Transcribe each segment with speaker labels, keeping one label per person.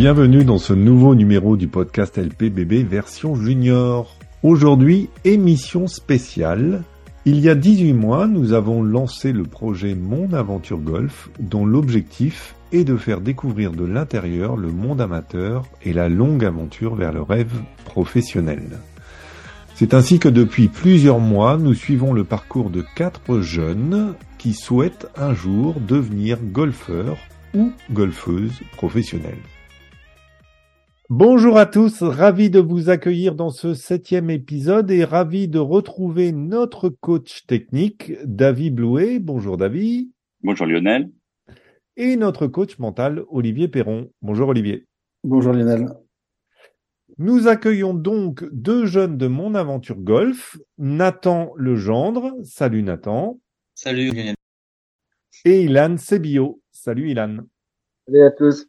Speaker 1: Bienvenue dans ce nouveau numéro du podcast LPBB version junior. Aujourd'hui, émission spéciale. Il y a 18 mois, nous avons lancé le projet Mon Aventure Golf, dont l'objectif est de faire découvrir de l'intérieur le monde amateur et la longue aventure vers le rêve professionnel. C'est ainsi que depuis plusieurs mois, nous suivons le parcours de quatre jeunes qui souhaitent un jour devenir golfeurs ou golfeuses professionnelles. Bonjour à tous, ravi de vous accueillir dans ce septième épisode et ravi de retrouver notre coach technique, David Blouet. Bonjour David.
Speaker 2: Bonjour Lionel.
Speaker 1: Et notre coach mental, Olivier Perron. Bonjour Olivier.
Speaker 3: Bonjour Lionel.
Speaker 1: Nous accueillons donc deux jeunes de Mon Aventure Golf, Nathan Legendre. Salut Nathan.
Speaker 4: Salut Lionel.
Speaker 1: Et Ilan Sebio. Salut Ilan.
Speaker 3: Salut à tous.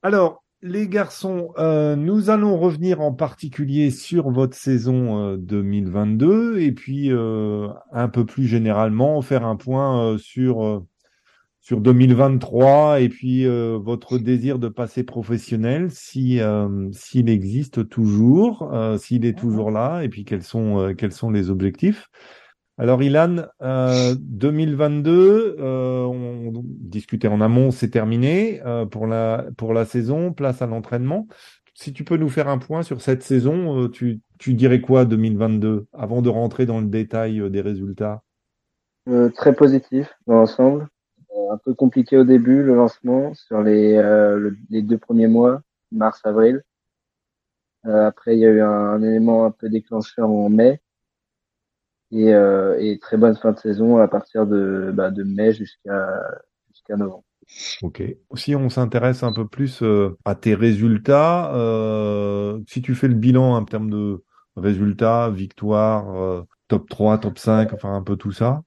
Speaker 1: Alors, les garçons, euh, nous allons revenir en particulier sur votre saison euh, 2022 et puis euh, un peu plus généralement faire un point euh, sur euh, sur 2023 et puis euh, votre désir de passer professionnel si s'il existe toujours, s'il est toujours là et puis quels sont quels sont les objectifs. Alors Ilan, euh, 2022, euh, on discutait en amont, c'est terminé euh, pour la pour la saison, place à l'entraînement. Si tu peux nous faire un point sur cette saison, euh, tu, tu dirais quoi 2022 avant de rentrer dans le détail euh, des résultats?
Speaker 3: Très positif dans l'ensemble. Un peu compliqué au début le lancement sur les le- les deux premiers mois, mars avril. Euh, après il y a eu un, un élément un peu déclencheur en mai et, euh, et très bonne fin de saison à partir de bah, de mai jusqu'à jusqu'à novembre.
Speaker 1: Ok. Si on s'intéresse un peu plus euh, à tes résultats, euh, si tu fais le bilan en termes de résultats, victoires, euh, top 3, top 5, enfin un peu tout ça.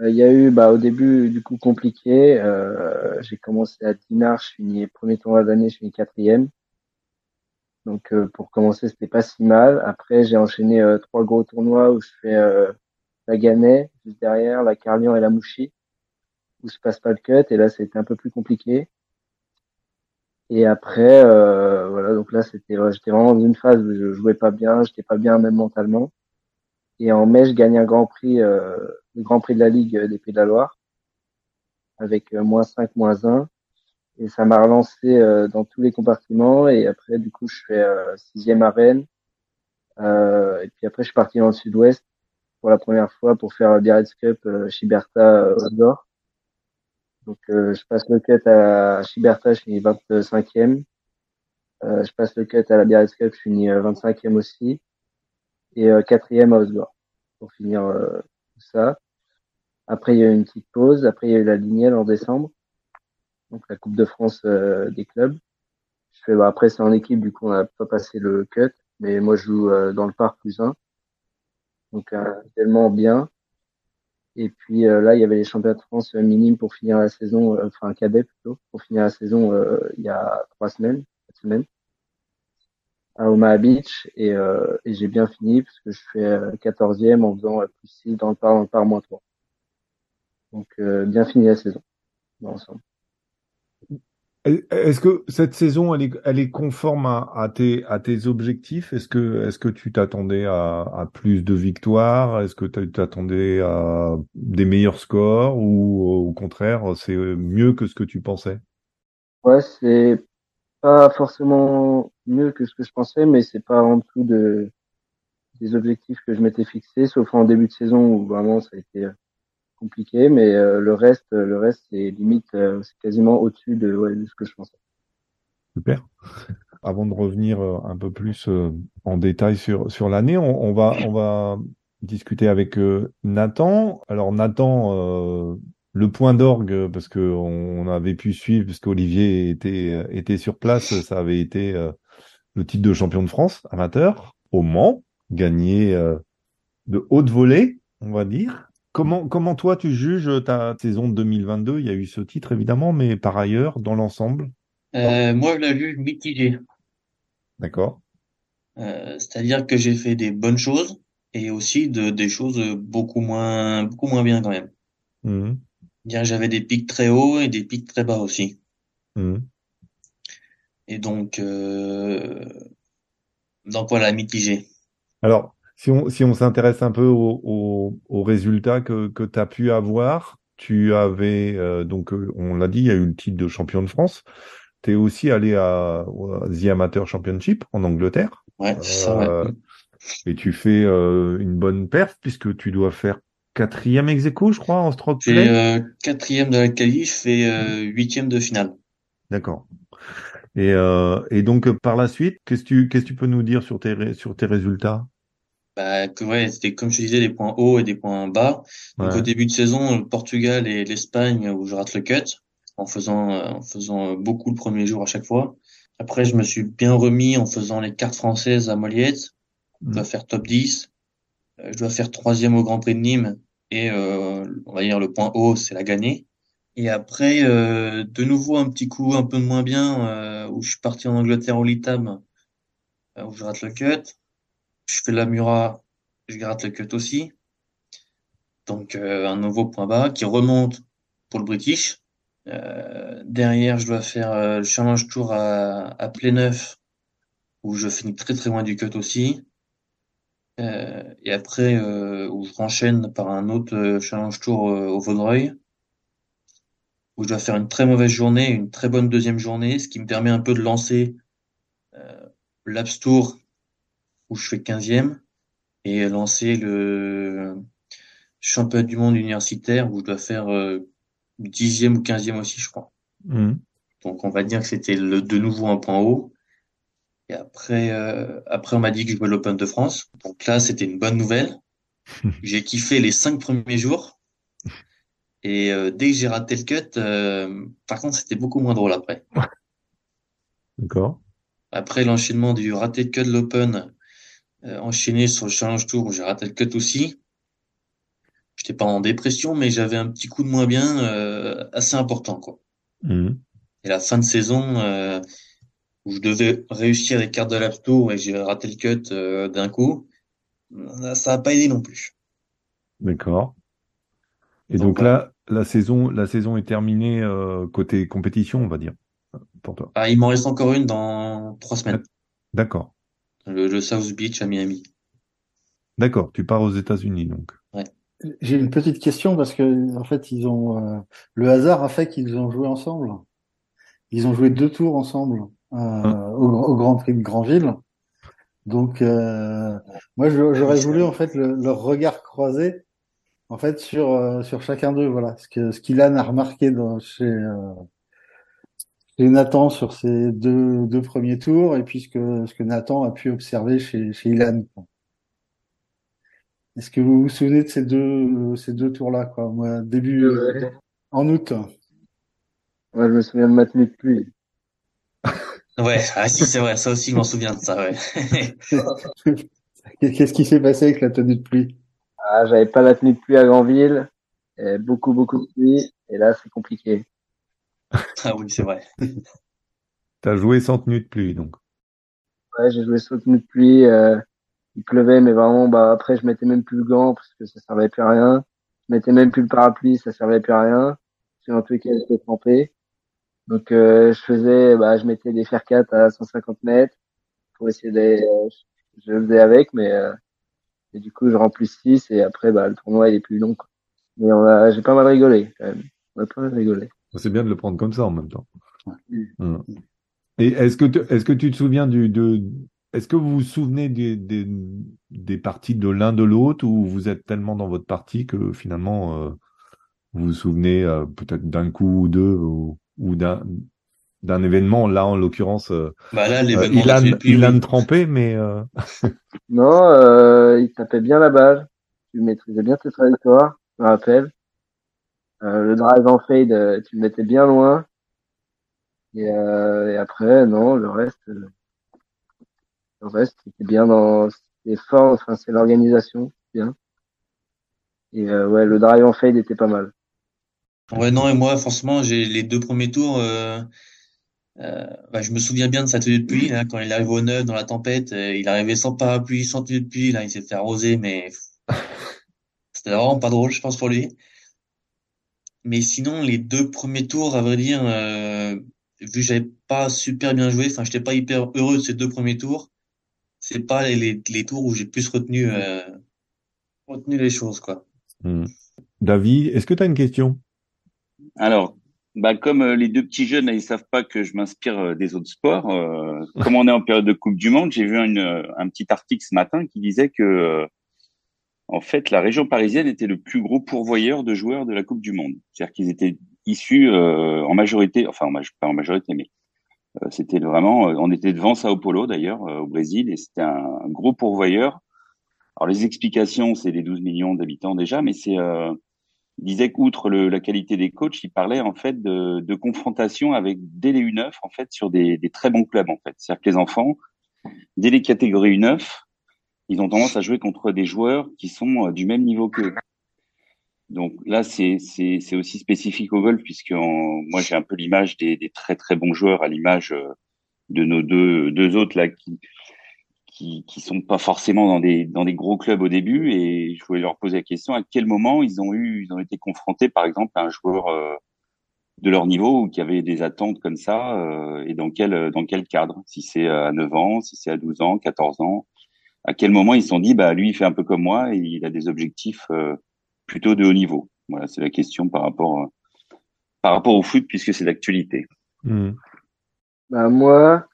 Speaker 3: Euh, Il y a eu bah, au début du coup compliqué. Euh, j'ai commencé à Dinard, je finis premier tournoi de l'année, je finis quatrième. Donc euh, pour commencer, c'était pas si mal. Après, j'ai enchaîné euh, trois gros tournois où je fais euh, la Gannet juste derrière, la Carlian et la Mouchi, où je passe pas le cut. Et là, c'était un peu plus compliqué. Et après, euh, voilà, donc là, c'était, j'étais vraiment dans une phase où je jouais pas bien, j'étais pas bien même mentalement. Et en mai, je gagne un Grand Prix, euh, le Grand Prix de la Ligue des Pays de la Loire, avec euh, moins 5, moins 1. Et ça m'a relancé euh, dans tous les compartiments. Et après, du coup, je fais euh, sixième à Rennes. Euh, et puis après, je suis parti dans le sud-ouest pour la première fois pour faire le Biarritz Cup euh, Chiberta euh, Outdoor. Donc, je passe le cut à Chiberta, je finis 25e. Euh, je passe le cut à la Biarritz Cup, je finis euh, 25e aussi. Et quatrième à Osgore pour finir tout ça. Après, il y a eu une petite pause. Après, il y a eu la Lignelle en décembre. Donc, la Coupe de France euh, des clubs. Je fais, bah, après, c'est en équipe, du coup, on n'a pas passé le cut. Mais moi, je joue euh, dans le parc plus un. Donc, euh, tellement bien. Et puis, euh, là, il y avait les championnats de France minimes pour finir la saison, euh, enfin, cadet plutôt, pour finir la saison il y a trois semaines, quatre semaines, à Omaha Beach. Et, et j'ai bien fini parce que je fais euh, 14e en faisant plus 6 dans le par, dans le par moins 3. Donc, bien fini la saison, dans l'ensemble.
Speaker 1: Est-ce que cette saison, elle est, elle est conforme à, à tes, à tes objectifs? Est-ce que, est-ce que tu t'attendais à, à plus de victoires? Est-ce que tu t'attendais à des meilleurs scores ou au contraire, c'est mieux que ce que tu pensais?
Speaker 3: Ouais, c'est pas forcément mieux que ce que je pensais, mais c'est pas en dessous de, des objectifs que je m'étais fixés, sauf en début de saison où vraiment ça a été compliqué, mais euh, le reste, le reste c'est limite, euh, c'est quasiment au-dessus de, ce que je pensais.
Speaker 1: Super. Avant de revenir euh, un peu plus euh, en détail sur, sur l'année, on, on va, on va discuter avec euh, Nathan. Alors Nathan, euh, le point d'orgue, parce que on avait pu suivre, parce qu'Olivier était, était sur place, ça avait été euh, le titre de champion de France amateur au Mans, gagné euh, de haute volée, on va dire. Comment, comment toi tu juges ta saison de 2022? Il y a eu ce titre évidemment, mais par ailleurs, dans l'ensemble,
Speaker 4: Euh, moi, je la juge mitigée.
Speaker 1: d'accord?
Speaker 4: Euh, c'est-à-dire que j'ai fait des bonnes choses et aussi de, des choses beaucoup moins, beaucoup moins bien quand même. Dire que j'avais des pics très hauts et des pics très bas aussi.
Speaker 1: Mhm.
Speaker 4: Et donc, euh, donc voilà, mitigé.
Speaker 1: Alors, si on, si on s'intéresse un peu aux au, résultats que, que tu as pu avoir, tu avais, euh, donc euh, on l'a dit, il y a eu le titre de champion de France. Tu es aussi allé à, à, The Amateur Championship en Angleterre.
Speaker 4: Ouais, c'est ça, ouais.
Speaker 1: Euh, et tu fais euh, une bonne perf puisque tu dois faire quatrième ex aequo, je crois, en stroke play.
Speaker 4: euh, quatrième de la qualif, euh, huitième de finale.
Speaker 1: D'accord. Et, euh, et donc par la suite, qu'est-ce que tu qu'est-ce que tu peux nous dire sur tes sur tes résultats?
Speaker 4: Bah, que ouais, c'était comme je te disais, des points hauts et des points bas. Donc
Speaker 1: Ouais.
Speaker 4: au début de saison, le Portugal et l'Espagne où je rate le cut en faisant euh, en faisant beaucoup le premier jour à chaque fois. Après, je me suis bien remis en faisant les cartes françaises à Moliette. Je dois
Speaker 1: Mm.
Speaker 4: faire top 10. Euh, Je dois faire troisième au Grand Prix de Nîmes et euh, on va dire le point haut, c'est la gagner. Et après, euh, de nouveau un petit coup un peu moins bien euh, où je suis parti en Angleterre au Litam euh, où je rate le cut. Je fais la Mura, je gratte le cut aussi. Donc euh, un nouveau point bas qui remonte pour le British. Euh, derrière, je dois faire euh, le Challenge Tour à, à Pléneuf où je finis très très loin du cut aussi. Et après, où je renchaîne par un autre Challenge Tour au Vaudreuil où je dois faire une très mauvaise journée, une très bonne deuxième journée, ce qui me permet un peu de lancer l'Abs Tour où je fais 15e et lancer le championnat du monde universitaire où je dois faire euh, 10e ou 15e aussi, je crois.
Speaker 1: Mm.
Speaker 4: Donc on va dire que c'était le, de nouveau un point haut. Et après, euh, après on m'a dit que je jouais l'Open de France. Donc là, c'était une bonne nouvelle. J'ai kiffé les cinq premiers jours. Et euh, dès que j'ai raté le cut, euh, par contre, c'était beaucoup moins drôle après.
Speaker 1: D'accord.
Speaker 4: Après l'enchaînement du raté de cut de l'Open, enchaîné sur le Challenge Tour où j'ai raté le cut aussi. J'étais pas en dépression, mais j'avais un petit coup de moins bien euh, assez important, quoi.
Speaker 1: Mm.
Speaker 4: Et la fin de saison, euh, où je devais réussir les cartes de l'App Tour et j'ai raté le cut euh, d'un coup, euh, ça a pas aidé non plus.
Speaker 1: D'accord. Et
Speaker 4: Donc,
Speaker 1: là, la saison, la saison est terminée euh, côté compétition, on va dire, pour toi.
Speaker 4: Ah, il m'en reste encore une dans trois semaines.
Speaker 1: D'accord.
Speaker 4: Le, le South Beach à Miami.
Speaker 1: D'accord. Tu pars aux États-Unis, donc.
Speaker 2: J'ai une petite question parce que en fait ils ont euh, le hasard a fait qu'ils ont joué ensemble. Ils ont joué deux tours ensemble euh, au, au Grand Prix de Granville. Donc euh, moi je- j'aurais voulu en fait le- leur regard croisé en fait sur euh, sur chacun d'eux voilà ce que ce qu'Ilan a remarqué dans, chez Nathan sur ces deux deux premiers tours et puis ce que ce que Nathan a pu observer chez chez Ilan. Est-ce que vous vous souvenez de ces deux ces deux tours-là quoi? Moi début euh,
Speaker 3: Ouais.
Speaker 2: en août.
Speaker 3: Moi, je me souviens de ma tenue de pluie.
Speaker 4: Ouais, ah si, c'est vrai, ça aussi, je m'en souviens de ça, ouais.
Speaker 2: Qu'est-ce qui s'est passé avec la tenue de pluie?
Speaker 3: Ah, j'avais pas la tenue de pluie à Granville. Et beaucoup, beaucoup de pluie. Et là, c'est compliqué.
Speaker 4: Ah oui, c'est vrai.
Speaker 1: T'as joué sans tenue de pluie, donc.
Speaker 3: Ouais, j'ai joué sans tenue de pluie. Euh, il pleuvait, mais vraiment, bah, après, je mettais même plus le gant parce que ça servait plus à rien. Je mettais même plus le parapluie, ça servait plus à rien. Parce tous les cas, j'étais trempé. Donc, euh, je faisais, bah, je mettais des fer 4 à 150 mètres pour essayer d'aller, euh, je le faisais avec, mais, euh, et du coup, je rends plus 6 et après, bah, le tournoi, il est plus long, quoi. Mais on a, j'ai pas mal rigolé, quand même. On a pas mal rigolé.
Speaker 1: C'est bien de le prendre comme ça en même temps.
Speaker 2: Ouais.
Speaker 1: Mm. Et est-ce que, tu- est-ce que tu te souviens du, de, est-ce que vous vous souvenez des, des, des parties de l'un de l'autre ou vous êtes tellement dans votre partie que finalement, euh, vous vous souvenez euh, peut-être d'un coup ou deux ou, ou d'un, d'un événement, là en l'occurrence, euh,
Speaker 4: Bah là,
Speaker 1: euh,
Speaker 4: l'événement
Speaker 1: Ilan,
Speaker 4: de pluie,
Speaker 1: Ilan
Speaker 4: oui.
Speaker 1: trempé, mais euh,
Speaker 3: Non, euh, il tapait bien la balle. Tu maîtrisais bien tes trajectoires, je me rappelle. Euh, le drive en fade, euh, tu le mettais bien loin. Et, euh, et après, non, le reste, euh, le reste, c'était bien dans, c'était fort, enfin, c'est l'organisation, bien. Et euh, ouais, le drive en fade était pas mal.
Speaker 4: Ouais, non, et moi, forcément, j'ai les deux premiers tours, euh, euh, bah, je me souviens bien de sa tenue de pluie, là, quand il arrive au neuf dans la tempête, euh, il arrivait sans parapluie, sans tenue de pluie, là, il s'est fait arroser, mais c'était vraiment pas drôle, je pense, pour lui. Mais sinon, les deux premiers tours, à vrai dire, euh, vu que j'avais pas super bien joué, enfin, j'étais pas hyper heureux de ces deux premiers tours. C'est pas les, les, tours où j'ai plus retenu, euh, retenu les choses, quoi.
Speaker 1: Hmm. David, est-ce que tu as une question?
Speaker 5: Alors, bah, comme euh, les deux petits jeunes, ils savent pas que je m'inspire euh, des autres sports. Euh, comme on est en période de Coupe du Monde, j'ai vu une, un petit article ce matin qui disait que, en fait, la région parisienne était le plus gros pourvoyeur de joueurs de la Coupe du Monde. C'est-à-dire qu'ils étaient issus en majorité, enfin pas en majorité, mais c'était vraiment, on était devant Sao Paulo d'ailleurs au Brésil et c'était un, gros pourvoyeur. Alors les explications, c'est les 12 millions d'habitants déjà, mais c'est il disait qu'outre la qualité des coachs, il parlait en fait de, de confrontation avec dès les U9 en fait sur des, des très bons clubs en fait. C'est-à-dire que les enfants, dès les catégories U9, ils ont tendance à jouer contre des joueurs qui sont euh, du même niveau qu'eux. Donc là, c'est aussi spécifique au golf puisque moi j'ai un peu l'image des, des, très très bons joueurs à l'image euh, de nos deux deux autres là qui qui qui sont pas forcément dans des dans des gros clubs au début. Et je voulais leur poser la question à quel moment ils ont eu ils ont été confrontés par exemple à un joueur euh, de leur niveau ou qui avait des attentes comme ça euh, et dans quel dans quel cadre? Si c'est à 9 ans si c'est à 12 ans 14 ans? À quel moment ils se sont dit bah lui il fait un peu comme moi et il a des objectifs euh, plutôt de haut niveau voilà c'est la question par rapport par rapport au foot puisque c'est d'actualité
Speaker 3: mmh. bah moi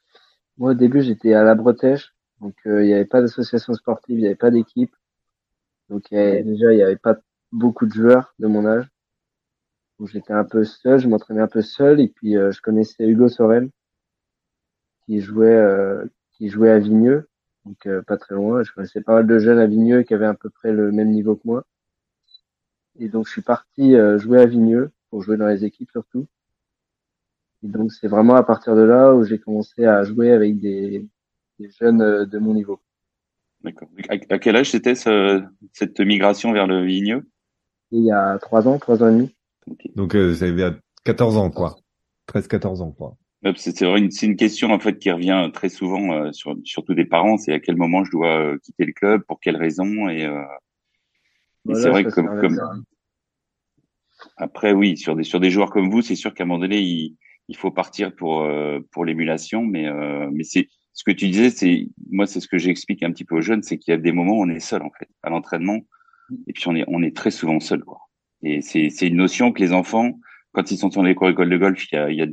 Speaker 3: moi au début j'étais à la Bretèche donc euh, il n'y avait pas d'association sportive, il n'y avait pas d'équipe. Donc déjà il n'y avait pas beaucoup de joueurs de mon âge. Donc j'étais un peu seul, je m'entraînais un peu seul et puis euh, je connaissais Hugo Sorel qui jouait euh, qui jouait à Vigneux, donc pas très loin. Je connaissais pas mal de jeunes à Vigneux qui avaient à peu près le même niveau que moi. Et donc je suis parti jouer à Vigneux pour jouer dans les équipes surtout. Et donc c'est vraiment à partir de là où j'ai commencé à jouer avec des des jeunes euh, de mon niveau.
Speaker 5: D'accord. À quel âge c'était cette migration vers le Vigneux?
Speaker 3: Il y a trois ans, trois ans et demi.
Speaker 1: Donc euh, ça avait 14 ans, quoi. 13-14 ans, quoi.
Speaker 5: C'est une, une question en fait qui revient très souvent euh, sur surtout des parents, c'est à quel moment je dois euh, quitter le club, pour quelles raisons et, c'est vrai que comme, comme... après oui sur des sur des joueurs comme vous, c'est sûr qu'à un moment donné il, il faut partir pour pour l'émulation, mais mais c'est ce que tu disais, c'est moi, c'est ce que j'explique un petit peu aux jeunes, c'est qu'il y a des moments où on est seul en fait à l'entraînement, et puis on est on est très souvent seul quoi. Et c'est c'est une notion que les enfants, quand ils sont dans l'école de golf, il y a il y a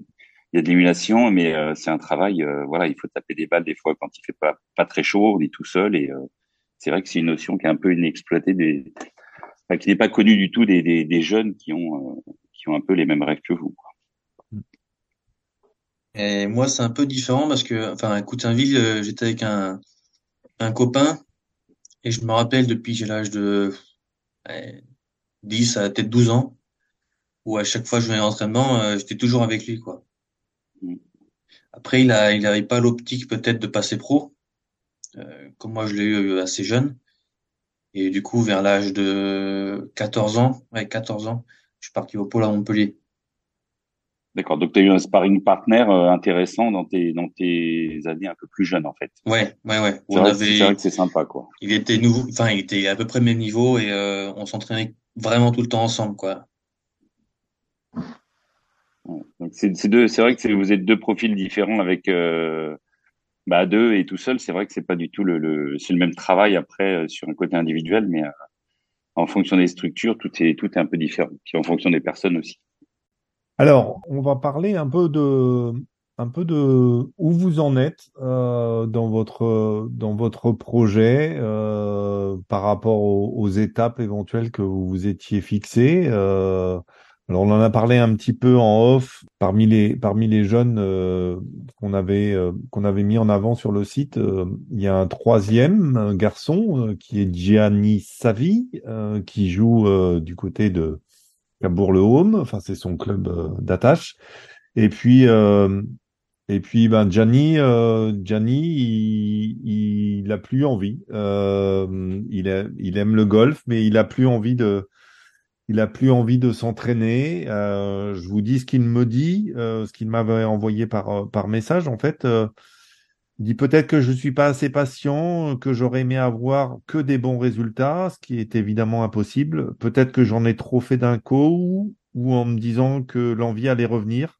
Speaker 5: il y a de l'émulation, mais euh, c'est un travail. Euh, voilà, il faut taper des balles des fois quand il fait pas pas très chaud, on est tout seul, et euh, c'est vrai que c'est une notion qui est un peu inexploitée des, qui n'est pas connue du tout des, des, des jeunes qui ont qui ont un peu les mêmes rêves que vous.
Speaker 4: Et moi, c'est un peu différent parce que, enfin, à Coutainville, euh, j'étais avec un, un copain et je me rappelle depuis j'ai l'âge de 10 à peut-être 12 ans où à chaque fois que je venais à l'entraînement, euh, j'étais toujours avec lui, quoi. Après, il a, il n'avait pas l'optique peut-être de passer pro, euh, comme moi je l'ai eu assez jeune. Et du coup, vers l'âge de 14 ans, ouais, 14 ans, je suis parti au pôle à Montpellier.
Speaker 5: D'accord. Donc, tu as eu un sparring partner euh, intéressant dans tes, dans tes années un peu plus jeunes, en fait.
Speaker 4: Ouais, ouais, ouais.
Speaker 5: C'est vrai, avait... que c'est sympa, quoi.
Speaker 4: Il était nouveau, enfin, il était à peu près même niveau et euh, on s'entraînait vraiment tout le temps ensemble, quoi.
Speaker 5: C'est deux, c'est vrai que vous êtes deux profils différents avec euh, bah deux et tout seul. C'est vrai que c'est pas du tout le, le c'est le même travail après euh, sur un côté individuel, mais en fonction des structures, tout est tout est un peu différent. Puis en fonction des personnes aussi.
Speaker 1: Alors, on va parler un peu de, un peu de où vous en êtes euh, dans votre dans votre projet euh, par rapport aux, étapes éventuelles que vous vous étiez fixées. Euh, alors, on en a parlé un petit peu en off parmi les parmi les jeunes qu'on avait qu'on avait mis en avant sur le site. il y a un troisième garçon qui est Gianni Savi qui joue du côté de Bourg-le-Haume, enfin c'est son club euh, d'attache. Et puis euh, et puis ben Gianni, euh, Gianni, il, il a plus envie. Euh, il, il aime le golf, mais il a plus envie de, il a plus envie de s'entraîner. Euh, je vous dis ce qu'il me dit, euh, ce qu'il m'avait envoyé par par message. En fait, il dit peut-être que je suis pas assez patient, que j'aurais aimé avoir que des bons résultats, ce qui est évidemment impossible. Peut-être que j'en ai trop fait d'un coup ou en me disant que l'envie allait revenir.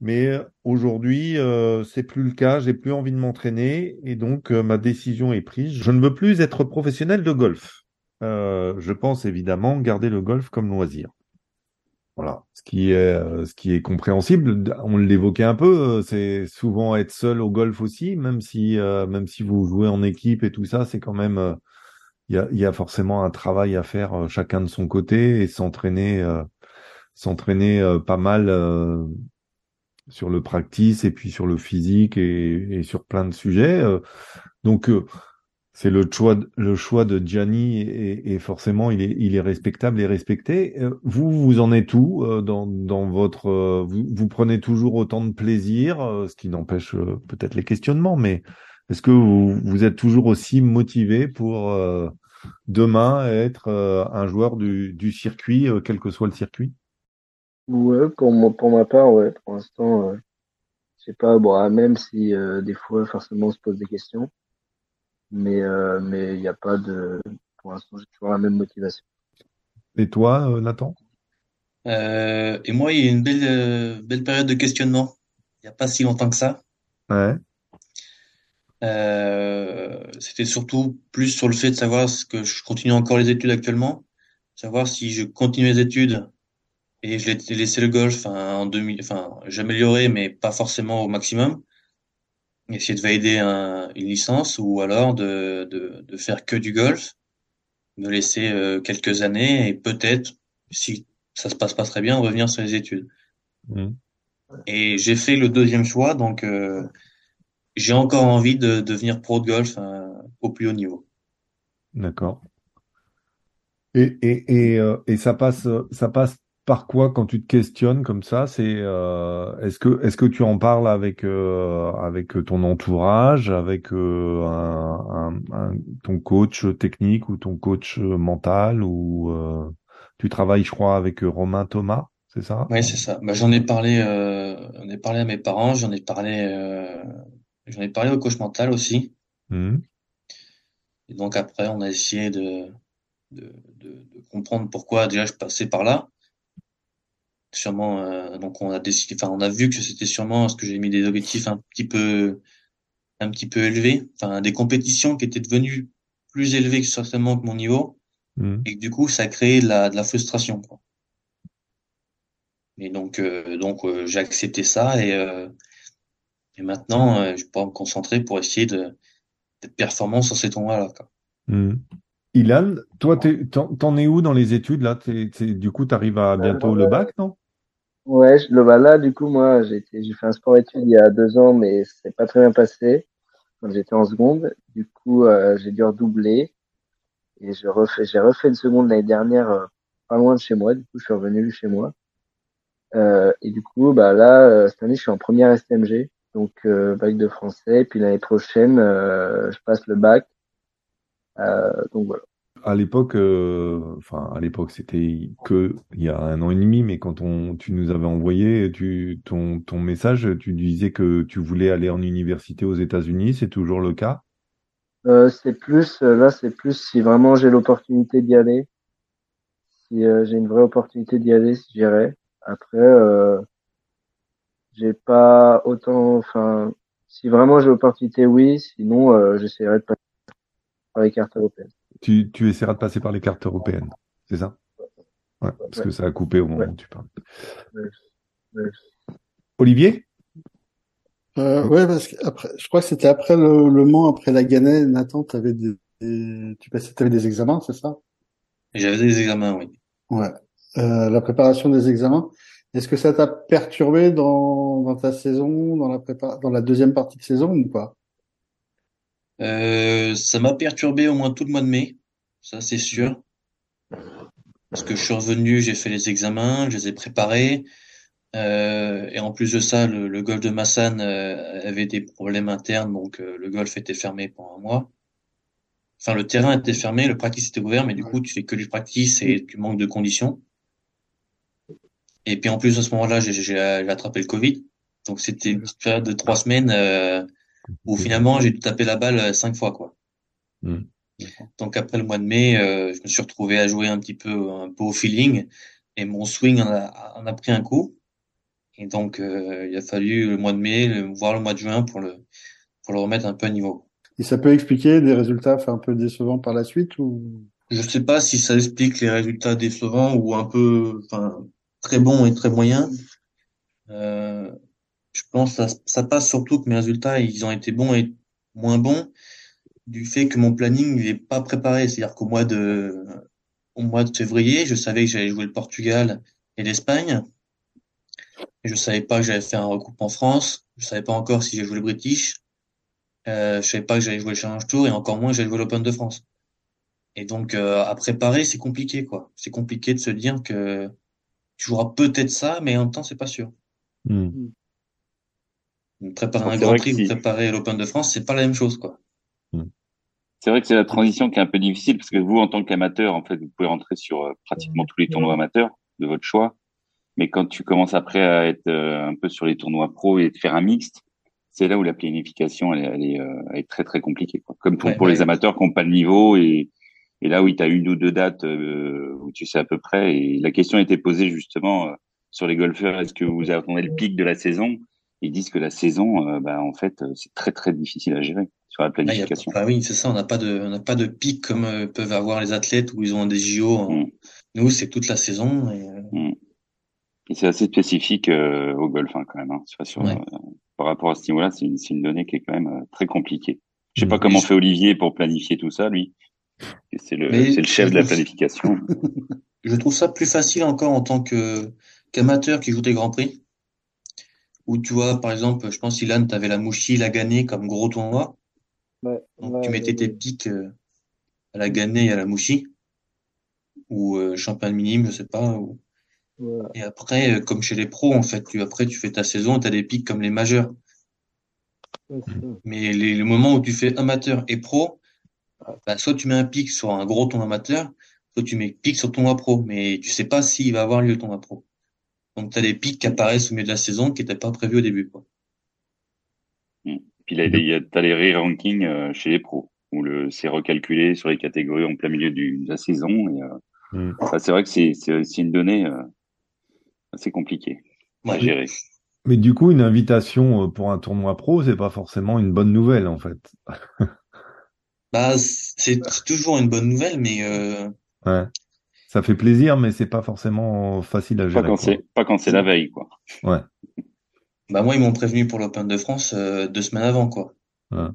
Speaker 1: Mais aujourd'hui, euh, c'est plus le cas. J'ai plus envie de m'entraîner et donc euh, ma décision est prise. Je ne veux plus être professionnel de golf. Euh, je pense évidemment garder le golf comme loisir. Voilà, ce qui est euh, ce qui est compréhensible. On l'évoquait un peu. euh, C'est souvent être seul au golf aussi, même si euh, même si vous jouez en équipe et tout ça, c'est quand même il y a y a forcément un travail à faire chacun de son côté et s'entraîner s'entraîner pas mal. sur le practice et puis sur le physique et, et sur plein de sujets. Donc c'est le choix de- le choix de Gianni et, forcément il est il est respectable et respecté. Euh, Vous vous en êtes où euh, dans dans votre euh, vous, vous prenez toujours autant de plaisir, ce qui n'empêche peut-être les questionnements, mais est-ce que vous, vous êtes toujours aussi motivé pour demain être un joueur du, circuit, quel que soit le circuit?
Speaker 3: Ouais, pour moi, pour ma part, ouais, pour l'instant, je sais pas, bon, ah, même si des fois, forcément, on se pose des questions, mais euh, mais il n'y a pas de, pour l'instant, j'ai toujours la même motivation.
Speaker 1: Et toi, euh, Nathan?
Speaker 4: Euh, et moi, il y a une belle, euh, belle période de questionnement. Il n'y a pas si longtemps que ça.
Speaker 1: Ouais.
Speaker 4: Euh, c'était surtout plus sur le fait de savoir ce que je continue encore les études actuellement, savoir si je continue les études et je l'ai laissé le golf en demi, enfin, j'améliorais, mais pas forcément au maximum. Essayer de valider un, une licence ou alors de, de, de faire que du golf, me laisser euh, quelques années et peut-être, si ça se passe pas très bien, revenir sur les études.
Speaker 1: Mhm.
Speaker 4: Et j'ai fait le deuxième choix, donc euh, j'ai encore envie de devenir pro de golf euh, au plus haut niveau.
Speaker 1: D'accord. Et, et, et, euh, et ça passe, ça passe par quoi quand tu te questionnes comme ça? C'est, euh, est-ce que, est-ce que tu en parles avec, euh, avec ton entourage, avec euh, un, un- un- ton coach technique ou ton coach mental ou tu travailles, je crois, avec Romain Thomas, c'est ça?
Speaker 4: Oui, c'est ça. Bah, j'en ai parlé, euh, ai parlé à mes parents, j'en ai parlé, euh, j'en ai parlé au coach mental aussi.
Speaker 1: Mhm.
Speaker 4: Et donc après, on a essayé de, de, de, de comprendre pourquoi déjà je passais par là. Sûrement, euh, donc on a décidé, enfin on a vu que c'était sûrement parce que j'ai mis des objectifs un petit peu, un petit peu élevés, enfin des compétitions qui étaient devenues plus élevées que certainement que mon niveau,
Speaker 1: Mhm.
Speaker 4: et que du coup ça a créé de la, de la frustration, quoi. Et donc, euh, donc euh, j'ai accepté ça et, euh, et maintenant euh, je peux me concentrer pour essayer de d'être performant sur ces tournois-là, quoi.
Speaker 1: Mhm. Ilan, toi, t'es- t'en, t'en es où dans les études là? T'es- t'es- du coup, tu arrives à bientôt le bac, non?
Speaker 3: Ouais, le bah là, du coup, moi, j'ai été, j'ai fait un sport études il y a deux ans, mais c'est pas très bien passé quand j'étais en seconde. Du coup, euh, j'ai dû redoubler et j'ai refait une seconde l'année dernière, euh, pas loin de chez moi. Du coup, je suis revenu chez moi. Euh, et du coup, bah là, euh, cette année, je suis en première STMG, donc euh, bac de français. Puis l'année prochaine, euh, je passe le bac. Euh, donc voilà.
Speaker 1: À l'époque, euh, enfin à l'époque, c'était que il y a un an et demi, mais quand on, tu nous avais envoyé ton, ton message, tu disais que tu voulais aller en université aux États-Unis, c'est toujours le cas?
Speaker 3: Euh, c'est plus, euh, là, c'est plus si vraiment j'ai l'opportunité d'y aller. Si j'ai une vraie opportunité d'y aller, si j'irai. Après, j'ai pas autant, enfin, si vraiment j'ai l'opportunité, oui. Sinon, j'essaierai de passer par les cartes.
Speaker 1: Tu, tu essaieras de passer par les cartes européennes, c'est ça? Ouais, parce
Speaker 3: Ouais.
Speaker 1: que ça a coupé au moment
Speaker 3: Ouais.
Speaker 1: où tu parles.
Speaker 3: Ouais. Ouais.
Speaker 1: Olivier?
Speaker 2: Euh, ouais, parce que après, je crois que c'était après le, le Mans, après la Gannet, Nathan, t'avais des, des- tu passais, t'avais des examens, c'est ça?
Speaker 4: J'avais des examens, oui.
Speaker 2: Ouais. Euh, la préparation des examens. Est-ce que ça t'a perturbé dans, dans ta saison, dans la prépa, dans la deuxième partie de saison ou pas?
Speaker 4: Euh, ça m'a perturbé au moins tout le mois de mai, ça c'est sûr. Parce que je suis revenu, j'ai fait les examens, je les ai préparés. Euh, et en plus de ça, le, le golf de Massan euh, avait des problèmes internes, donc euh, le golf était fermé pendant un mois. Enfin, le terrain était fermé, le practice était ouvert, mais du coup, tu fais que du practice et tu manques de conditions. Et puis en plus, à ce moment-là, j'ai attrapé le Covid. Donc c'était une période de trois semaines euh, où finalement j'ai dû taper la balle euh, cinq fois, quoi.
Speaker 1: Mm.
Speaker 4: Donc après le mois de mai, euh, je me suis retrouvé à jouer un petit peu, un peu au feeling, et mon swing en a, en a pris un coup. Et donc, il a fallu le mois de mai, voire le mois de juin pour le, pour le remettre un peu à niveau.
Speaker 2: Et ça peut expliquer des résultats un peu décevants par la suite ou?
Speaker 4: Je sais pas si ça explique les résultats décevants ou un peu, enfin, très bons et très moyens. Euh, je pense que ça, ça, passe surtout que mes résultats, ils ont été bons et moins bons du fait que mon planning n'est pas préparé. C'est-à-dire qu'au mois de, au mois de février, je savais que j'allais jouer le Portugal et l'Espagne. Et je savais pas que j'allais faire un recoupe en France. Je savais pas encore si j'allais jouer le British. Euh, je savais pas que j'allais jouer le Challenge Tour et encore moins que j'allais jouer l'Open de France. Et donc euh, à préparer, c'est compliqué quoi. C'est compliqué de se dire que tu joueras peut-être ça, mais en même temps c'est pas sûr.
Speaker 1: Hmm.
Speaker 4: Préparer un Grand Prix ou préparer l'Open de France, c'est pas la même chose quoi.
Speaker 5: Hmm. C'est vrai que c'est la transition qui est un peu difficile parce que vous, en tant qu'amateur, en fait, vous pouvez rentrer sur euh, pratiquement tous les tournois amateurs de votre choix. Mais quand tu commences après à être euh, un peu sur les tournois pro et de faire un mixte, c'est là où la planification elle, elle, est, euh, elle, est, très très compliquée. Quoi. Comme pour, pour les amateurs qui n'ont pas de niveau et, et là où tu as une ou deux dates euh, où tu sais à peu près. Et la question a été posée justement euh, sur les golfeurs est-ce que vous attendez le pic de la saison? Ils disent que la saison, bah, en fait, c'est très très difficile à gérer sur la planification.
Speaker 4: Ah, oui, c'est ça. On n'a pas de on n'a pas de pic comme peuvent avoir les athlètes où ils ont des JO. Mm. Nous, c'est toute la saison. Et,
Speaker 5: mm. et c'est assez spécifique au golf hein, quand même. Hein, sur, ouais par rapport à ce niveau-là, c'est une, une, donnée qui est quand même euh, très compliquée. Je sais pas comment fait Olivier pour planifier tout ça, lui. C'est le, le chef de la planification.
Speaker 4: Je trouve ça plus facile encore en tant que qu'amateur qui joue des grands prix. Où tu vois, par exemple, je pense Ilan, tu avais la Mouchi, la Gagnée comme gros tournoi.
Speaker 3: Ouais,
Speaker 4: Donc tu mettais tes pics euh, à la Gagnée et à la Mouchi. Ou euh, champagne minime, je sais pas. Ou... Et après, euh, comme chez les pros, en fait, tu, après, tu fais ta saison, tu as des pics comme les majeurs. Mais les, le moment où tu fais amateur et pro, bah, soit tu mets un pic sur un gros ton amateur, soit tu mets pic sur ton pro, mais tu sais pas s'il va avoir lieu ton pro. Donc tu as des pics qui apparaissent au milieu de la saison qui n'étaient pas prévus au début. Quoi.
Speaker 5: Mmh. Puis là, tu as les re-rankings euh, chez les pros, où le c'est recalculé sur les catégories en plein milieu du, de la saison. Et, euh, mmh. c'est vrai que c'est une donnée c'est compliqué à gérer.
Speaker 1: Mais du coup, une invitation euh, pour un tournoi pro, c'est pas forcément une bonne nouvelle, en fait.
Speaker 4: bah, c'est toujours une bonne nouvelle, mais euh...
Speaker 1: ouais. Ça fait plaisir, mais c'est pas forcément facile à gérer.
Speaker 5: Pas quand c'est pas quand c'est la veille, quoi.
Speaker 1: Ouais.
Speaker 4: Bah moi, ils m'ont prévenu pour l'Open de France euh, deux semaines avant, quoi.
Speaker 1: Ouais.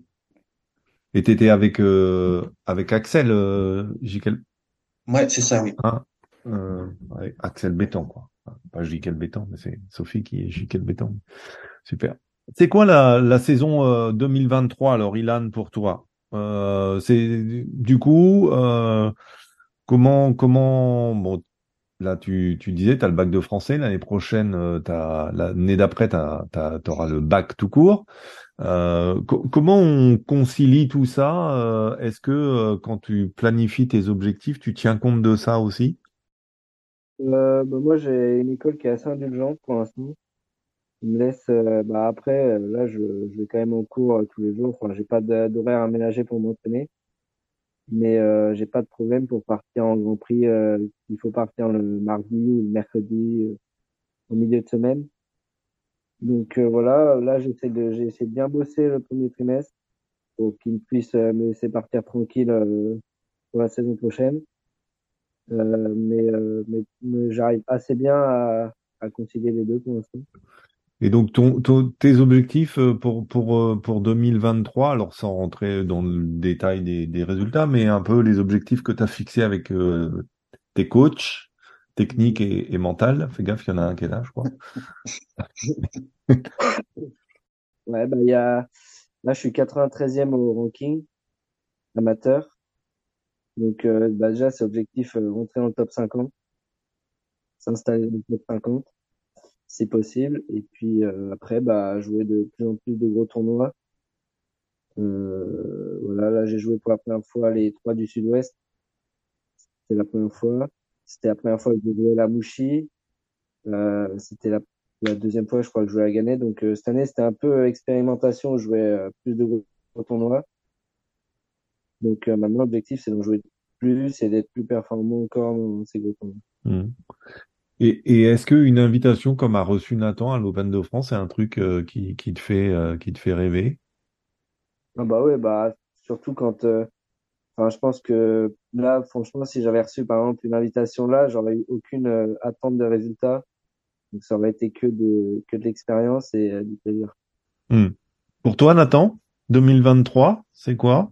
Speaker 1: Et t'étais avec euh, avec Axel, euh,
Speaker 4: Ouais, c'est ça, oui.
Speaker 1: Hein Axel Béton, quoi pas Jiquel Béton, mais c'est Sophie qui est Jiquel Béton. Super. C'est quoi la, la saison 2023 euh, alors, Ilan, pour toi? Euh, C'est du coup euh, comment comment bon là tu, tu disais tu as le bac de français l'année prochaine euh, l'année d'après tu auras le bac tout court. Euh, comment on concilie tout ça Est-ce que quand tu planifies tes objectifs, tu tiens compte de ça aussi?
Speaker 3: Euh, bah, moi, j'ai une école qui est assez indulgente pour l'instant. Il me laisse, euh, bah, après, euh, là, je, je vais quand même au cours euh, tous les jours. Enfin, j'ai pas d'horaire aménagé pour m'entraîner. Mais euh, j'ai pas de problème pour partir en Grand Prix. il faut partir le mardi ou le mercredi au milieu de semaine. Donc voilà, là j'essaie de j'ai de bien bosser le premier trimestre pour qu'il puisse me laisser partir tranquille pour la saison prochaine. Euh, mais, euh, mais, mais j'arrive assez bien à, à, concilier les deux pour l'instant.
Speaker 1: Et donc, ton, ton, tes objectifs euh, pour, pour, pour 2023, alors sans rentrer dans le détail des, des résultats, mais un peu les objectifs que tu as fixés avec euh, tes coachs, techniques et, et mental. Fais gaffe, il y en a un qui est là, je crois.
Speaker 3: ouais, bah, il y a, là, je suis 93e au ranking amateur. Donc euh, bah, déjà, c'est objectif euh, rentrer dans le top 50, s'installer dans le top 50, c'est possible. Et puis euh, après, bah, jouer de plus en plus de gros tournois. Euh, voilà, là j'ai joué pour la première fois les trois du Sud-Ouest. C'était la première fois. C'était la première fois que je jouais la Mouchi. Euh, c'était la, deuxième fois, je crois, que je jouais à Gagné. Donc cette année, c'était un peu expérimentation. Je jouais plus de gros tournois. Donc euh, maintenant, l'objectif, c'est d'en jouer plus et d'être plus performant encore dans ces gros
Speaker 1: mmh. Et, et est-ce qu'une invitation comme a reçu Nathan à l'Open de France, c'est un truc euh, qui, qui te fait, euh, qui te fait rêver?
Speaker 3: Ah bah ouais, bah surtout quand, euh, enfin je pense que là, franchement, si j'avais reçu par exemple une invitation là, j'aurais eu aucune euh, attente de résultat, donc ça aurait été que de que de l'expérience et euh, du plaisir.
Speaker 1: Hmm. Pour toi, Nathan, 2023, c'est quoi?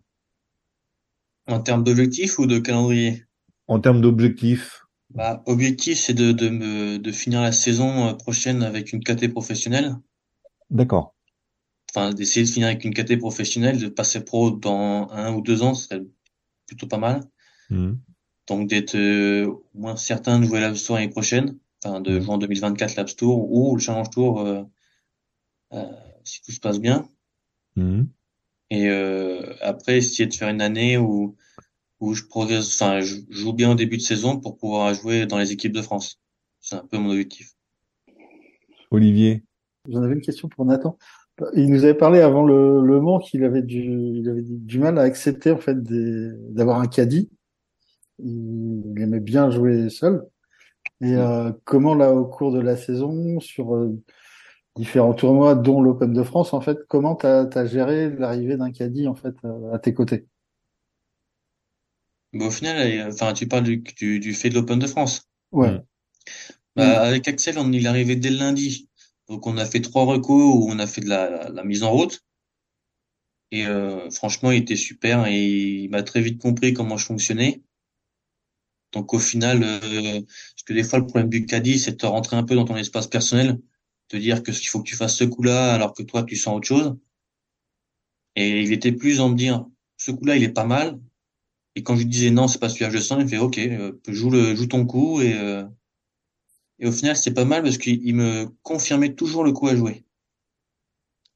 Speaker 4: En termes d'objectifs ou de calendrier?
Speaker 1: en termes d'objectifs?
Speaker 4: Bah, objectif, c'est de, de me, de finir la saison euh, prochaine avec une KT professionnelle.
Speaker 1: D'accord.
Speaker 4: Enfin, d'essayer de finir avec une KT professionnelle, de passer pro dans un ou deux ans, ce serait plutôt pas mal.
Speaker 1: Hmm.
Speaker 4: Donc, d'être euh, au moins certain de jouer l'App Store l'année prochaine, enfin, de jouer en 2024 l'App Store ou le Challenge Tour, euh, euh, si tout se passe bien.
Speaker 1: Hmm.
Speaker 4: Et euh, après, essayer de faire une année où, où je progresse, enfin, je joue bien au début de saison pour pouvoir jouer dans les équipes de France. C'est un peu mon objectif.
Speaker 1: Olivier?
Speaker 2: J'en avais une question pour Nathan. Il nous avait parlé avant le, le Mans qu'il avait du, il avait du mal à accepter en fait d'avoir un caddie. Il, il aimait bien jouer seul. Et euh, comment là au cours de la saison, sur euh, différents tournois, dont l'Open de France, en fait, comment t'as as géré l'arrivée d'un caddie en fait à, à tes côtés?
Speaker 4: Mais au final, enfin, tu parles du, du, du fait de l'Open de France.
Speaker 2: Ouais.
Speaker 1: Mm.
Speaker 4: Bah, avec Axel, on il est arrivé dès le lundi. Donc, on a fait trois recos où on a fait de la, la, la mise en route. Et euh, franchement, il était super et il m'a très vite compris comment je fonctionnais. Donc, au final, euh, parce que des fois, le problème du caddie, c'est de te rentrer un peu dans ton espace personnel, te dire que qu'il faut que tu fasses ce coup-là alors que toi, tu sens autre chose. Et il était plus en me dire, ce coup-là, il est pas mal. Et quand je lui disais non, c'est pas que je sens, il me fait OK, euh, joue le, joue ton coup et euh, et au final, c'était pas mal parce qu'il il me confirmait toujours le coup à jouer.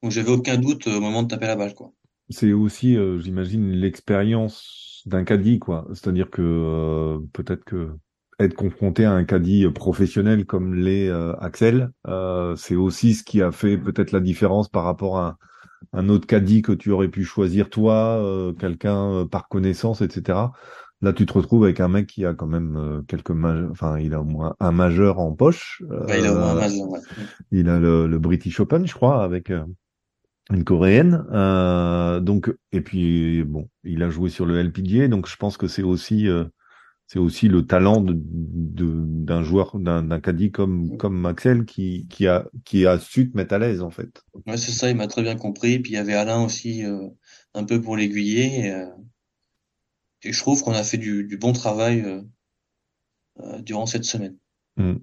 Speaker 4: Donc j'avais aucun doute au moment de taper la balle, quoi.
Speaker 1: C'est aussi, euh, j'imagine, l'expérience d'un caddie, quoi. C'est-à-dire que euh, peut-être que être confronté à un caddie professionnel comme l'est euh, Axel, euh, c'est aussi ce qui a fait peut-être la différence par rapport à un, autre caddie que tu aurais pu choisir toi, euh, quelqu'un euh, par connaissance, etc. Là, tu te retrouves avec un mec qui a quand même euh, quelques majeurs, enfin, il a au moins un majeur en poche.
Speaker 4: Ouais, il a au moins un majeur, ouais.
Speaker 1: il a le, le British Open, je crois, avec une coréenne. Euh, donc, et puis bon, il a joué sur le LPGA, donc je pense que c'est aussi, euh, c'est aussi le talent de, de- d'un joueur, d'un, d'un caddie comme comme Maxel qui qui a qui a su te mettre à l'aise en fait.
Speaker 4: Ouais, c'est ça, il m'a très bien compris. Puis il y avait Alain aussi, euh, un peu pour l'aiguiller. Et, euh, et je trouve qu'on a fait du, du bon travail euh, euh, durant cette semaine.
Speaker 1: Mm.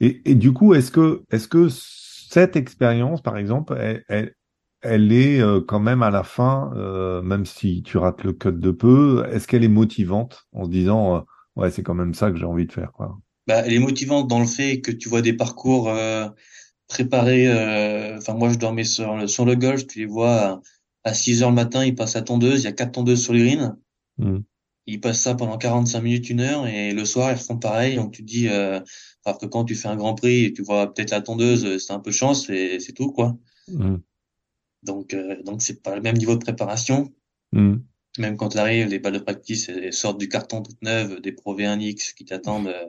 Speaker 1: Et, et du coup, est-ce que est-ce que cette expérience, par exemple, elle, elle, elle est euh, quand même à la fin, euh, même si tu rates le cut de peu, est-ce qu'elle est motivante en se disant euh, ouais, c'est quand même ça que j'ai envie de faire, quoi.
Speaker 4: Bah, elle est motivante dans le fait que tu vois des parcours euh, préparés. euh, Enfin, moi, je dormais sur le, sur le golf. Tu les vois à, à 6 heures le matin, ils passent à tondeuse. Il y a quatre tondeuses sur les greens.
Speaker 1: Mm.
Speaker 4: Ils passent ça pendant 45 minutes, une heure, et le soir, ils refont pareil. Donc, tu te dis, euh, alors que quand tu fais un Grand Prix et tu vois peut-être la tondeuse, c'est un peu chance et c'est tout, quoi.
Speaker 1: Mm.
Speaker 4: Donc, euh, donc c'est pas le même niveau de préparation.
Speaker 1: Mm.
Speaker 4: Même quand tu arrives, les balles de practice elles sortent du carton toutes neuves, des Pro V1X qui t'attendent euh,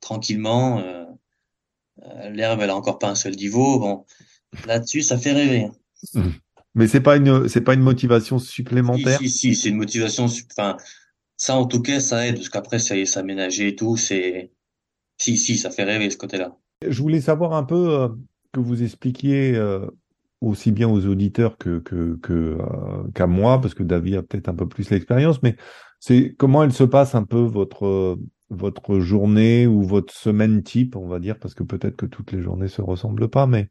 Speaker 4: tranquillement. euh, euh, L'herbe, elle a encore pas un seul niveau. Bon, là-dessus, ça fait rêver. hein.
Speaker 1: Mais c'est pas une c'est pas une motivation supplémentaire?
Speaker 4: si, si, c'est une motivation. Enfin, ça, en tout cas, ça aide parce qu'après, ça y est, s'aménager et tout, c'est, si, si, ça fait rêver ce côté-là.
Speaker 1: Je voulais savoir un peu euh, que vous expliquiez aussi bien aux auditeurs que que euh, qu'à moi, parce que David a peut-être un peu plus l'expérience, mais c'est comment elle se passe un peu votre euh, votre journée ou votre semaine type, on va dire, parce que peut-être que toutes les journées se ressemblent pas, mais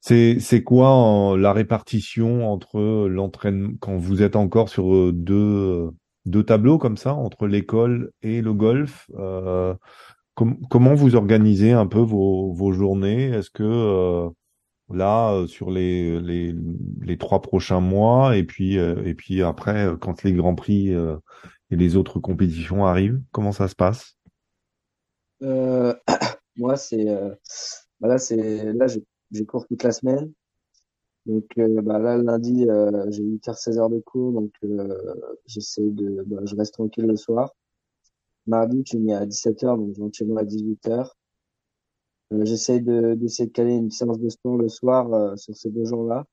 Speaker 1: c'est c'est quoi la répartition entre l'entraînement quand vous êtes encore sur euh, deux euh, deux tableaux comme ça entre l'école et le golf euh, com- comment vous organisez un peu vos vos journées? Est-ce que euh, là euh, sur les les les trois prochains mois et puis euh, et puis après euh, quand les grands prix et les autres compétitions arrivent comment ça se passe?
Speaker 3: Moi, c'est bah là, c'est là, j'ai cours toute la semaine. Donc bah là, lundi, j'ai 8h, 16h de cours, donc j'essaie de, bah, je reste tranquille le soir. Mardi, je finis à 17h, donc je rentre chez moi à 18h. Euh, J'essaie de, d'essayer de caler une séance de sport le soir euh, sur ces deux jours-là,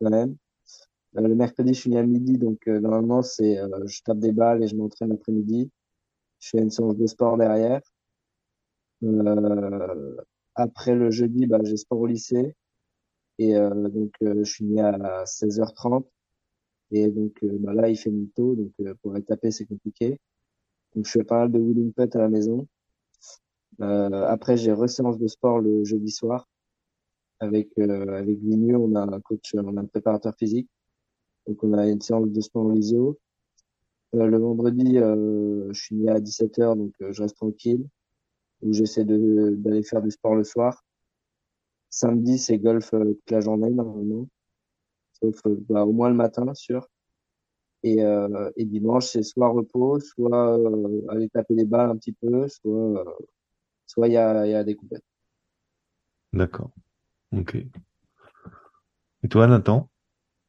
Speaker 3: quand même. Euh, le mercredi, je finis à midi, donc euh, normalement, c'est euh, je tape des balles et je m'entraîne l'après-midi. Je fais une séance de sport derrière. Euh, après le jeudi, bah, j'ai sport au lycée. Et euh, donc, euh, je finis à 16h30. Et donc, euh, bah, là, il fait nuit tôt. Donc, euh, pour aller taper, c'est compliqué. Donc, je fais pas mal de wheeling putt à la maison. Euh, après, j'ai re-séance de sport le jeudi soir. Avec, euh, avec Vinu, on a un coach, on a un préparateur physique. Donc, on a une séance de sport en lysio. Euh, le vendredi, je finis à 17h, donc je reste tranquille. Où j'essaie d'aller faire du sport le soir. Samedi, c'est golf toute la journée, normalement. Sauf bah, au moins le matin, sûr. Et, euh, et dimanche, c'est soit repos, soit euh, aller taper des balles un petit peu, soit euh, soit il y a, il y a des coupettes.
Speaker 1: D'accord. Ok. Et toi, Nathan,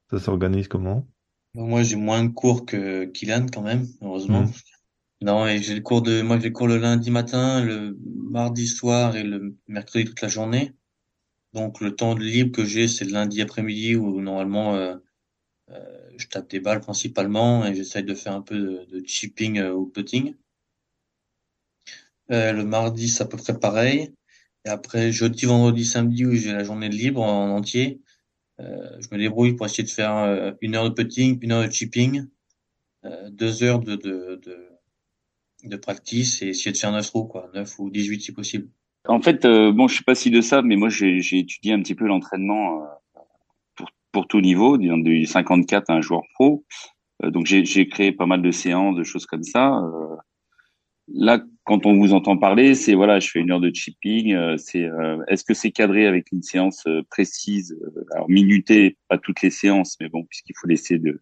Speaker 1: ça s'organise comment?
Speaker 4: Moi, j'ai moins de cours que Kylian quand même, heureusement.
Speaker 1: Hmm.
Speaker 4: Non, et j'ai le cours de, moi, j'ai le cours le lundi matin, le mardi soir et le mercredi toute la journée. Donc, le temps de libre que j'ai, c'est le lundi après-midi où normalement, euh, euh, je tape des balles principalement et j'essaye de faire un peu de, de chipping euh, ou putting. Euh, le mardi, c'est à peu près pareil. Et après, jeudi, vendredi, samedi, où j'ai la journée de libre en entier, euh, je me débrouille pour essayer de faire euh, une heure de putting, une heure de chipping, euh, deux heures de, de, de, de practice et essayer de faire neuf trous, quoi, neuf ou 18 si possible.
Speaker 5: En fait, euh, bon, je sais pas si de ça, mais moi j'ai étudié un petit peu l'entraînement pour pour tout niveau, du 54 à un joueur pro. Donc j'ai créé pas mal de séances, de choses comme ça. Là, quand on vous entend parler, c'est voilà, je fais une heure de chipping. euh, c'est euh, est-ce que c'est cadré avec une séance euh, précise, alors minutée, pas toutes les séances, mais bon, puisqu'il faut laisser de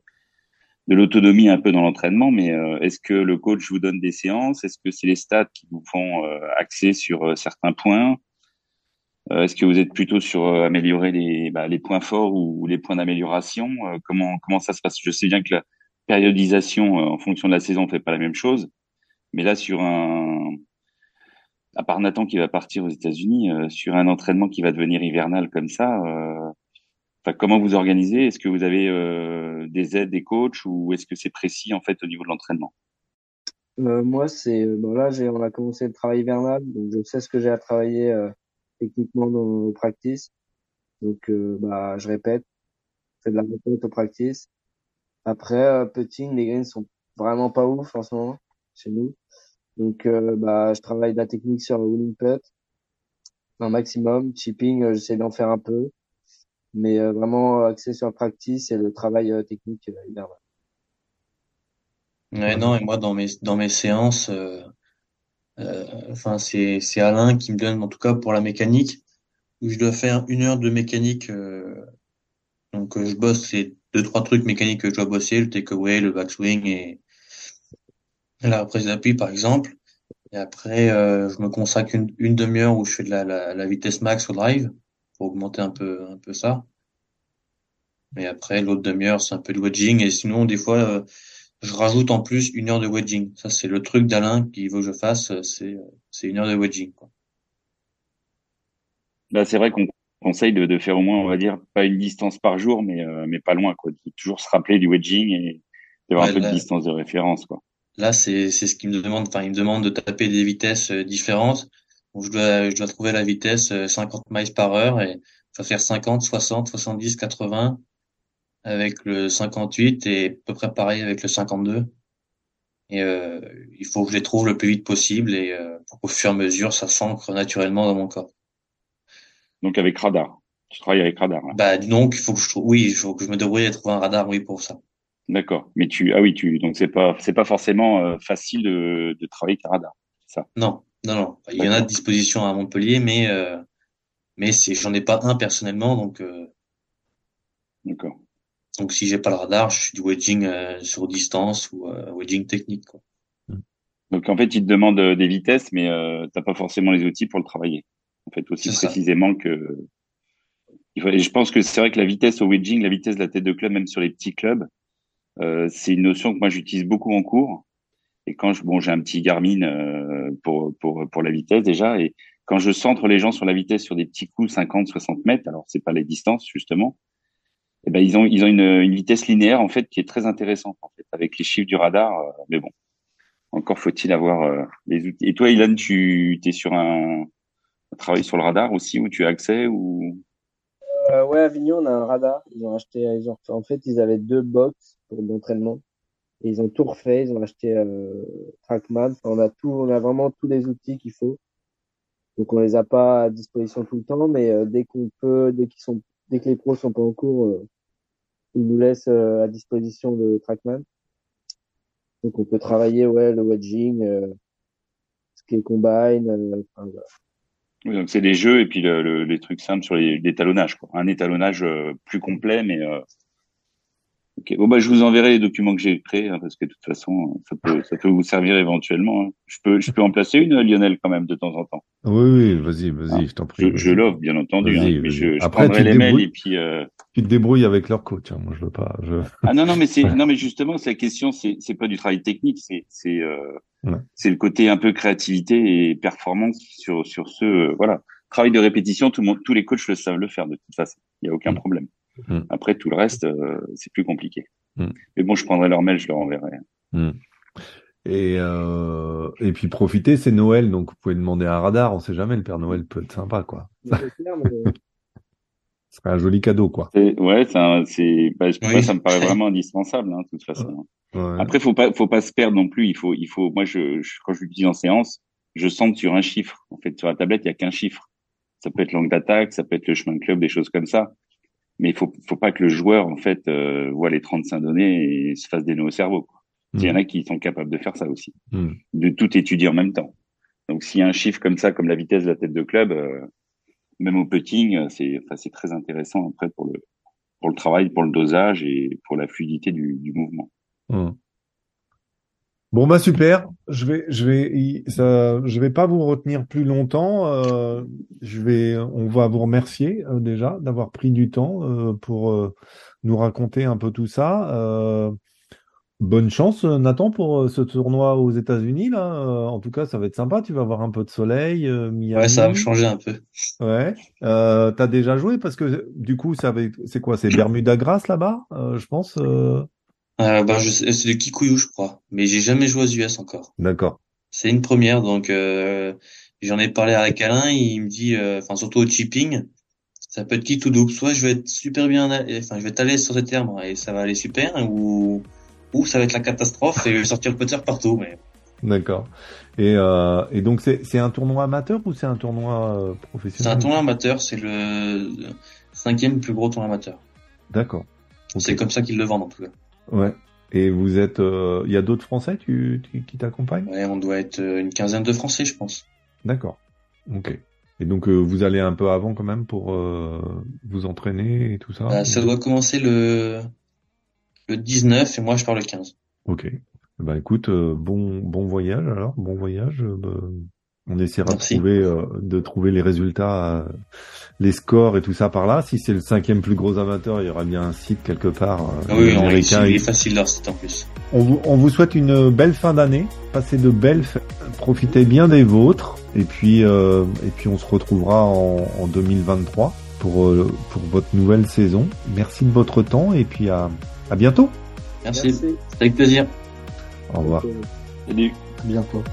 Speaker 5: de l'autonomie un peu dans l'entraînement, mais euh, est-ce que le coach vous donne des séances? Est-ce que c'est les stats qui vous font euh, axer sur certains points? Est-ce que vous êtes plutôt sur améliorer les, bah, les points forts ou, les points d'amélioration? Comment comment ça se passe? Je sais bien que la périodisation en fonction de la saison fait pas la même chose, mais là sur un à part Nathan qui va partir aux États-Unis, euh, sur un entraînement qui va devenir hivernal comme ça, euh, comment vous organisez? Est-ce que vous avez euh, des aides, des coachs, ou est-ce que c'est précis en fait au niveau de l'entraînement?
Speaker 3: Euh, moi, c'est euh, bon là, on a commencé le travail hivernal, donc je sais ce que j'ai à travailler euh, techniquement dans nos practices. Donc, bah, je répète, fais de la répète au practice. Après, putting, les greens sont vraiment pas ouf en ce moment chez nous. Donc, euh, bah, je travaille de la technique sur le wheeling putt un maximum. Chipping, euh, j'essaie d'en faire un peu, mais euh, vraiment axé sur le practice et le travail euh, technique euh, hivernal.
Speaker 4: Ouais, non, et moi, dans mes, dans mes séances, enfin, c'est, c'est Alain qui me donne, en tout cas, pour la mécanique, où je dois faire une heure de mécanique, donc, je bosse les deux, trois trucs mécaniques que je dois bosser, le takeaway, le backswing et la reprise d'appui, par exemple. Et après, euh, je me consacre une, une demi-heure où je fais de la, la, la vitesse max au drive pour augmenter un peu, un peu ça. Et après, l'autre demi-heure, c'est un peu de wedging. Et sinon, des fois, euh, je rajoute en plus une heure de wedging. Ça, c'est le truc d'Alain qu'il veut que je fasse. euh, C'est, c'est une heure de wedging, quoi.
Speaker 5: Là, c'est vrai qu'on conseille de, de faire au moins, on va dire, pas une distance par jour, mais euh, mais pas loin, quoi. De toujours se rappeler du wedging et d'avoir
Speaker 4: Ouais,
Speaker 5: un peu de distance de référence, quoi.
Speaker 4: Là, c'est, c'est ce qu'il me demande. Enfin, il me demande de taper des vitesses euh, différentes. Donc, je dois, je dois trouver la vitesse euh, 50 miles par heure et je dois faire 50, 60, 70, 80 avec le 58 et à peu près pareil avec le 52. Et euh, il faut que je les trouve le plus vite possible et euh, pour qu'au fur et à mesure, ça s'ancre naturellement dans mon corps.
Speaker 5: Donc avec radar. Tu travailles avec radar, là.
Speaker 4: Bah donc, il faut que je trouve, oui, il faut que je me débrouille à trouver un radar, oui, pour ça.
Speaker 5: D'accord. Mais tu, ah oui, tu, donc c'est pas, c'est pas forcément euh, facile de, de travailler avec un radar. Ça?
Speaker 4: Non, non, non. Il y en a de disposition à Montpellier, mais euh, mais c'est, j'en ai pas un personnellement, donc euh,
Speaker 5: D'accord.
Speaker 4: donc si j'ai pas le radar, je suis du wedging euh, sur distance ou wedging technique, quoi.
Speaker 5: Donc en fait, ils te demandent euh, des vitesses, mais euh, t'as pas forcément les outils pour le travailler. En fait, aussi
Speaker 4: ça.
Speaker 5: précisément que. il et je pense que c'est vrai que la vitesse au wedging, la vitesse de la tête de club, même sur les petits clubs, c'est une notion que moi j'utilise beaucoup en cours. Et quand je, bon, j'ai un petit Garmin euh, pour pour pour la vitesse déjà, et quand je centre les gens sur la vitesse sur des petits coups 50, 60 mètres, alors c'est pas les distances justement, eh ben ils ont ils ont une, une, vitesse linéaire en fait qui est très intéressante en fait avec les chiffres du radar. Euh, mais bon, encore faut-il avoir euh, les outils. Et toi, Ilan, tu es sur un, un, travail sur le radar aussi où tu as accès ou?
Speaker 3: Euh, Ouais, Avignon, on a un radar. Ils ont acheté, ils ont, en fait, ils avaient deux box pour l'entraînement. Et ils ont tout refait. Ils ont acheté euh, Trackman. On a tout, on a vraiment tous les outils qu'il faut. Donc on les a pas à disposition tout le temps, mais euh, dès qu'on peut, dès qu'ils sont, dès que les pros sont pas en cours, euh, ils nous laissent euh, à disposition le Trackman. Donc on peut travailler ouais le wedging, euh, ce qui est combine. euh, enfin, voilà.
Speaker 5: Oui, donc c'est des jeux et puis le, le, les trucs simples sur l'étalonnage, quoi. Un étalonnage plus complet, mais. Ok. Bon bah je vous enverrai les documents que j'ai créés hein, parce que de toute façon ça peut ça peut vous servir éventuellement. hein. Je peux je peux en placer une Lionel quand même de temps en temps.
Speaker 1: Oui, oui, vas-y, vas-y, je t'en prie.
Speaker 5: Je, je l'offre bien entendu, hein, mais je, je
Speaker 1: Après,
Speaker 5: prendrai
Speaker 1: tu te
Speaker 5: les mails
Speaker 1: débrouilles.
Speaker 5: et puis. Euh...
Speaker 1: Tu te débrouilles avec leur coach. hein. Moi, je veux pas. Je...
Speaker 5: Ah non non mais c'est non mais justement c'est la question c'est c'est pas du travail technique c'est c'est euh,
Speaker 1: Ouais.
Speaker 5: c'est le côté un peu créativité et performance sur sur ce euh, voilà travail de répétition tout le monde tous les coachs le savent le faire de toute façon il y a aucun
Speaker 1: Mm.
Speaker 5: problème
Speaker 1: Mm.
Speaker 5: après tout le reste euh, c'est plus compliqué
Speaker 1: Mm.
Speaker 5: mais bon je prendrai leur mail je leur enverrai
Speaker 1: Et, euh, et puis profitez, c'est Noël, donc vous pouvez demander un radar. On sait jamais, le Père Noël peut être sympa, quoi.
Speaker 3: Mais-
Speaker 1: Ce serait un joli cadeau, quoi.
Speaker 5: Ouais c'est bah, pour
Speaker 4: Oui.
Speaker 5: moi ça me paraît vraiment indispensable hein, de toute façon
Speaker 1: Ouais.
Speaker 5: Après, faut pas, faut pas se perdre non plus. Il faut, il faut. Moi, je, je quand je l'utilise en séance, je centre sur un chiffre. En fait, sur la tablette, il y a qu'un chiffre. Ça peut être l'angle d'attaque, ça peut être le chemin de club, des choses comme ça. Mais il faut, faut pas que le joueur, en fait, euh, voit les 35 données et se fasse des nœuds au cerveau. quoi. Il y en a qui sont capables de faire ça aussi,
Speaker 1: Mm.
Speaker 5: de tout étudier en même temps. Donc, s'il y a un chiffre comme ça, comme la vitesse de la tête de club, euh, même au putting, euh, c'est, enfin, c'est très intéressant après pour le, pour le travail, pour le dosage et pour la fluidité du, du mouvement.
Speaker 1: Hum. Bon bah super, je vais je vais ça je vais pas vous retenir plus longtemps. euh, je vais on va vous remercier euh, déjà d'avoir pris du temps euh, pour euh, nous raconter un peu tout ça. Euh, bonne chance Nathan pour euh, ce tournoi aux États-Unis là. Euh, en tout cas ça va être sympa. Tu vas avoir un peu de soleil, euh, Miami.
Speaker 4: Ouais, ça va me changer un peu.
Speaker 1: Ouais. Euh, t'as déjà joué? Parce que du coup ça va c'est quoi? C'est Bermuda Grass là-bas, euh, je pense. Euh,
Speaker 4: je sais- c'est du Kikuyu, je crois. Mais j'ai jamais joué aux US encore.
Speaker 1: D'accord.
Speaker 4: C'est une première, donc euh, j'en ai parlé avec Alain. Il me dit, euh, enfin surtout au chipping, ça peut être qui tout double? Soit je vais être super bien, enfin je vais l'aise sur ces termes et ça va aller super, ou ou ça va être la catastrophe et je vais sortir le putter partout. Mais
Speaker 1: D'accord. Et, euh, et donc c'est c'est un tournoi amateur ou c'est un tournoi euh,
Speaker 4: c'est
Speaker 1: professionnel?
Speaker 4: un tournoi amateur, c'est le cinquième plus gros tournoi amateur.
Speaker 1: D'accord.
Speaker 4: C'est comme ça qu'ils le vendent en tout cas.
Speaker 1: Ouais. Et vous êtes, euh, il y a d'autres Français tu, tu- qui t'accompagnent?
Speaker 4: Ouais, on doit être euh, une quinzaine de Français, je pense.
Speaker 1: D'accord. Ok. Et donc euh, vous allez un peu avant quand même pour euh, vous entraîner et tout ça?
Speaker 4: Euh, ça doit commencer le le 19 et moi je pars le 15.
Speaker 1: Ok. Bah écoute, euh, bon bon voyage alors, bon voyage. euh, bah, on essaiera de
Speaker 4: Merci.
Speaker 1: trouver euh, de trouver les résultats, euh, les scores et tout ça par là. Si c'est le cinquième plus gros amateur, il y aura bien un site quelque part euh,
Speaker 4: Ah oui, non, il, est facile leur site en plus.
Speaker 1: On vous, on vous souhaite une belle fin d'année. Passez de belles, fêtes. profitez bien des vôtres. Et puis, euh, et puis on se retrouvera en, en 2023 pour, euh, pour votre nouvelle saison. Merci de votre temps et puis à, à bientôt.
Speaker 4: Merci. Avec plaisir.
Speaker 1: Au revoir.
Speaker 5: Salut.
Speaker 2: À bientôt.